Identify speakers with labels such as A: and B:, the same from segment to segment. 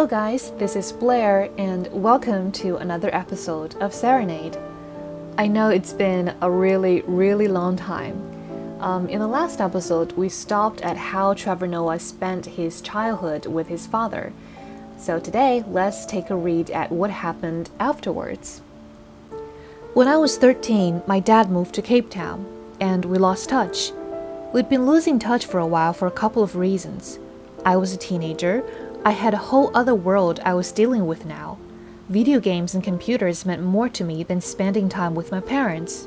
A: Hello, guys, this is Blair, and welcome to another episode of Serenade. I know it's been a really, really long time. Um, in the last episode, we stopped at how Trevor Noah spent his childhood with his father. So today, let's take a read at what happened afterwards. When I was 13, my dad moved to Cape Town, and we lost touch. We'd been losing touch for a while for a couple of reasons. I was a teenager, I had a whole other world I was dealing with now. Video games and computers meant more to me than spending time with my parents.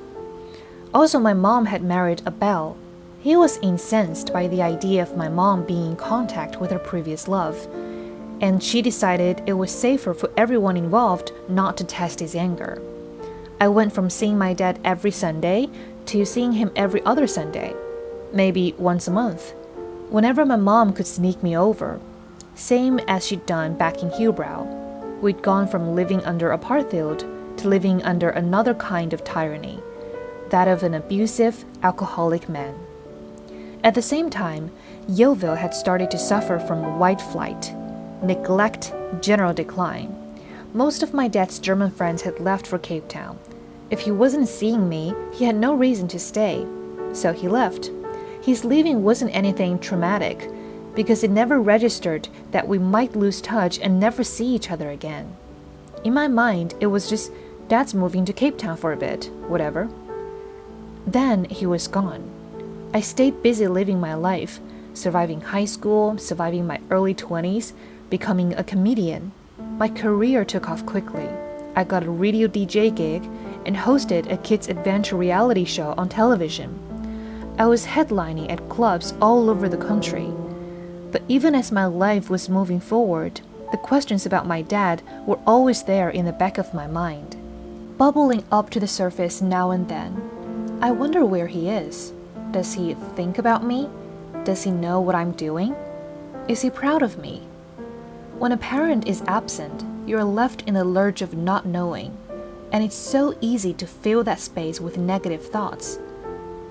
A: Also, my mom had married Abel. He was incensed by the idea of my mom being in contact with her previous love, and she decided it was safer for everyone involved not to test his anger. I went from seeing my dad every Sunday to seeing him every other Sunday, maybe once a month, whenever my mom could sneak me over same as she'd done back in Hillbrow. We'd gone from living under apartheid to living under another kind of tyranny, that of an abusive, alcoholic man. At the same time, Yeoville had started to suffer from white flight, neglect, general decline. Most of my dad's German friends had left for Cape Town. If he wasn't seeing me, he had no reason to stay. So he left. His leaving wasn't anything traumatic because it never registered that we might lose touch and never see each other again. In my mind, it was just Dad's moving to Cape Town for a bit, whatever. Then he was gone. I stayed busy living my life, surviving high school, surviving my early 20s, becoming a comedian. My career took off quickly. I got a radio DJ gig and hosted a kids' adventure reality show on television. I was headlining at clubs all over the country. But even as my life was moving forward, the questions about my dad were always there in the back of my mind, bubbling up to the surface now and then. I wonder where he is. Does he think about me? Does he know what I'm doing? Is he proud of me? When a parent is absent, you're left in the lurch of not knowing, and it's so easy to fill that space with negative thoughts.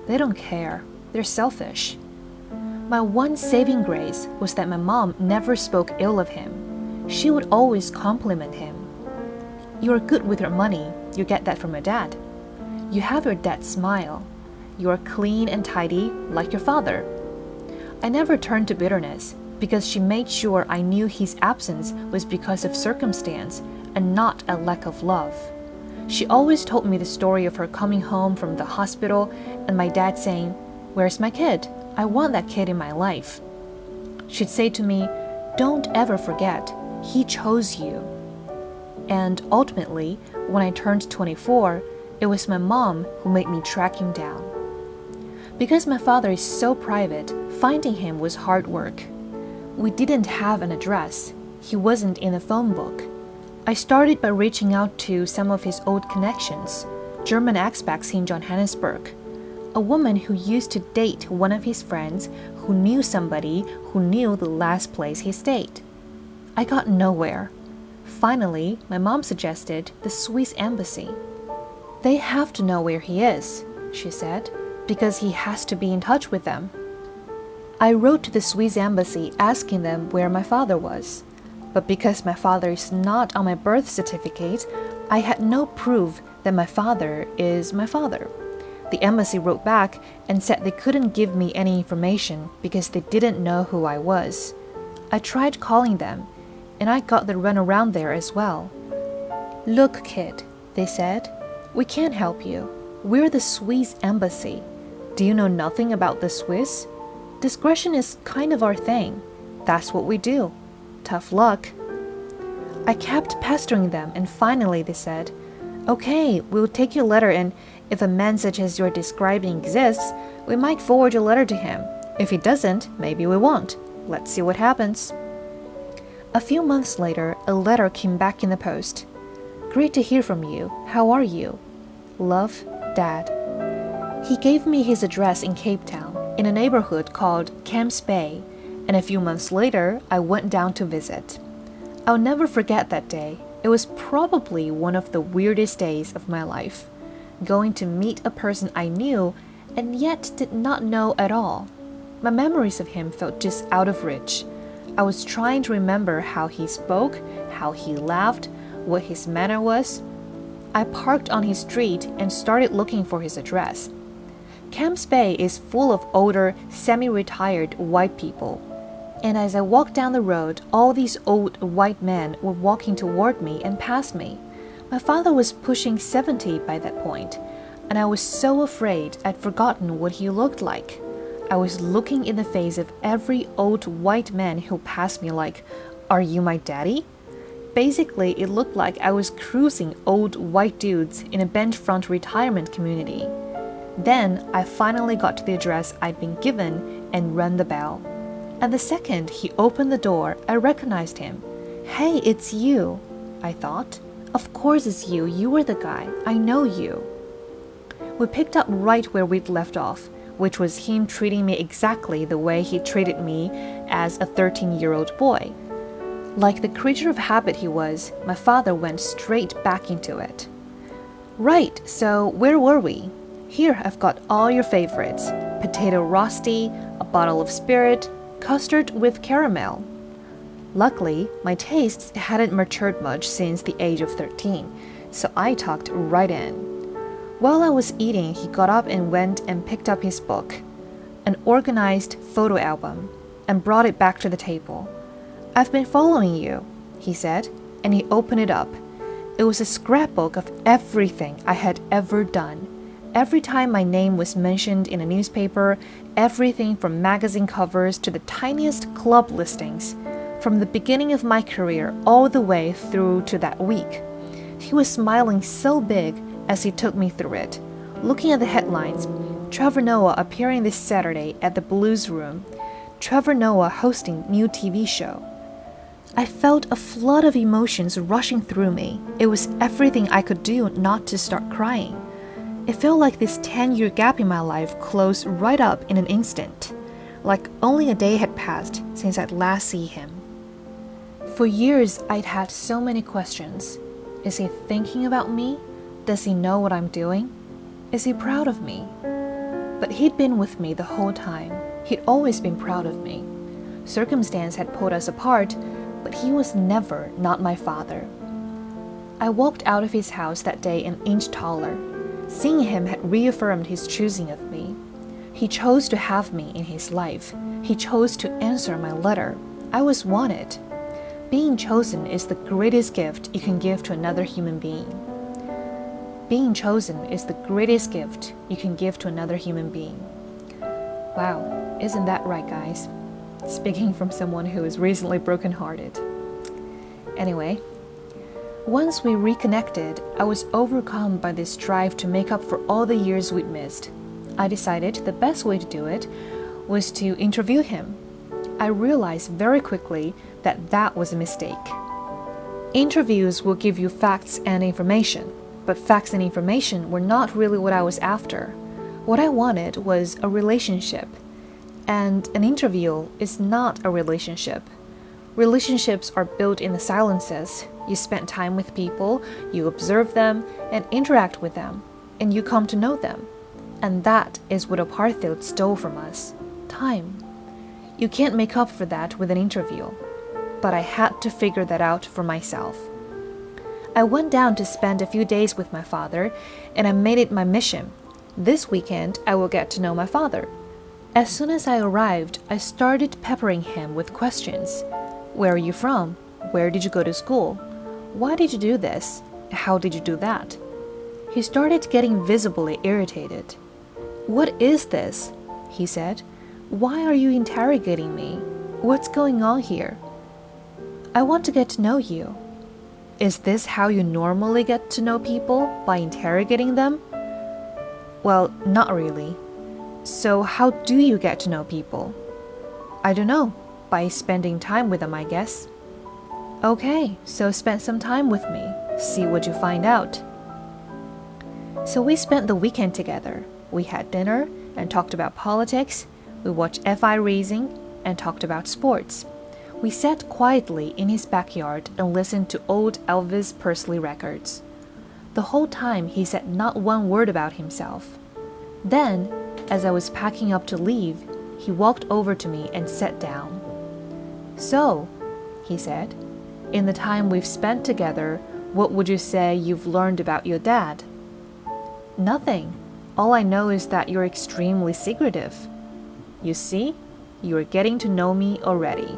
A: They don't care, they're selfish. My one saving grace was that my mom never spoke ill of him. She would always compliment him. You are good with your money, you get that from your dad. You have your dad's smile. You are clean and tidy, like your father. I never turned to bitterness because she made sure I knew his absence was because of circumstance and not a lack of love. She always told me the story of her coming home from the hospital and my dad saying, Where's my kid? I want that kid in my life. She'd say to me, Don't ever forget, he chose you. And ultimately, when I turned 24, it was my mom who made me track him down. Because my father is so private, finding him was hard work. We didn't have an address, he wasn't in the phone book. I started by reaching out to some of his old connections, German expats in Johannesburg a woman who used to date one of his friends who knew somebody who knew the last place he stayed. I got nowhere. Finally, my mom suggested the Swiss embassy. They have to know where he is, she said, because he has to be in touch with them. I wrote to the Swiss embassy asking them where my father was. But because my father is not on my birth certificate, I had no proof that my father is my father. The embassy wrote back and said they couldn't give me any information because they didn't know who I was. I tried calling them, and I got the runaround there as well. Look, kid, they said, we can't help you. We're the Swiss embassy. Do you know nothing about the Swiss? Discretion is kind of our thing. That's what we do. Tough luck. I kept pestering them, and finally they said, Okay, we'll take your letter and if a man such as you're describing exists, we might forward your letter to him. If he doesn't, maybe we won't. Let's see what happens. A few months later, a letter came back in the post. Great to hear from you. How are you? Love, Dad. He gave me his address in Cape Town, in a neighborhood called Camps Bay, and a few months later, I went down to visit. I'll never forget that day. It was probably one of the weirdest days of my life going to meet a person I knew and yet did not know at all. My memories of him felt just out of reach. I was trying to remember how he spoke, how he laughed, what his manner was. I parked on his street and started looking for his address. Camps Bay is full of older, semi retired white people. And as I walked down the road, all these old white men were walking toward me and past me. My father was pushing 70 by that point, and I was so afraid I'd forgotten what he looked like. I was looking in the face of every old white man who passed me, like, Are you my daddy? Basically, it looked like I was cruising old white dudes in a benchfront retirement community. Then I finally got to the address I'd been given and rang the bell. And the second he opened the door, I recognized him. Hey, it's you, I thought. Of course it's you. You were the guy. I know you. We picked up right where we'd left off, which was him treating me exactly the way he treated me as a 13 year old boy. Like the creature of habit he was, my father went straight back into it. Right, so where were we? Here I've got all your favorites potato rosti, a bottle of Sprite, custard with caramel. Luckily, my tastes hadn't matured much since the age of 13, so I talked right in. While I was eating, he got up and went and picked up his book, an organized photo album, and brought it back to the table. I've been following you, he said, and he opened it up. It was a scrapbook of everything I had ever done. Every time my name was mentioned in a newspaper, everything from magazine covers to the tiniest club listings, from the beginning of my career all the way through to that week. He was smiling so big as he took me through it. Looking at the headlines, Trevor Noah appearing this Saturday at the Blues Room, Trevor Noah hosting new TV show. I felt a flood of emotions rushing through me. It was everything I could do not to start crying. It felt like this 10 year gap in my life closed right up in an instant, like only a day had passed since I'd last seen him. For years, I'd had so many questions. Is he thinking about me? Does he know what I'm doing? Is he proud of me? But he'd been with me the whole time. He'd always been proud of me. Circumstance had pulled us apart, but he was never not my father. I walked out of his house that day an inch taller. Seeing him had reaffirmed his choosing of me. He chose to have me in his life. He chose to answer my letter. I was wanted. Being chosen is the greatest gift you can give to another human being. Being chosen is the greatest gift you can give to another human being. Wow, isn't that right, guys? speaking from someone who is recently brokenhearted. Anyway, once we reconnected, I was overcome by this drive to make up for all the years we'd missed. I decided the best way to do it was to interview him. I realized very quickly that that was a mistake. Interviews will give you facts and information, but facts and information were not really what I was after. What I wanted was a relationship and an interview is not a relationship. Relationships are built in the silences. You spend time with people, you observe them, and interact with them, and you come to know them. And that is what apartheid stole from us time. You can't make up for that with an interview. But I had to figure that out for myself. I went down to spend a few days with my father, and I made it my mission. This weekend, I will get to know my father. As soon as I arrived, I started peppering him with questions. Where are you from? Where did you go to school? Why did you do this? How did you do that? He started getting visibly irritated. What is this? he said. Why are you interrogating me? What's going on here? I want to get to know you. Is this how you normally get to know people? By interrogating them? Well, not really. So, how do you get to know people? I don't know. By spending time with them, I guess. Okay, so spend some time with me. See what you find out. So, we spent the weekend together. We had dinner and talked about politics. We watched F1 racing and talked about sports. We sat quietly in his backyard and listened to old Elvis Presley records. The whole time he said not one word about himself. Then, as I was packing up to leave, he walked over to me and sat down. So, he said, in the time we've spent together, what would you say you've learned about your dad? Nothing. All I know is that you're extremely secretive. You see, you're getting to know me already.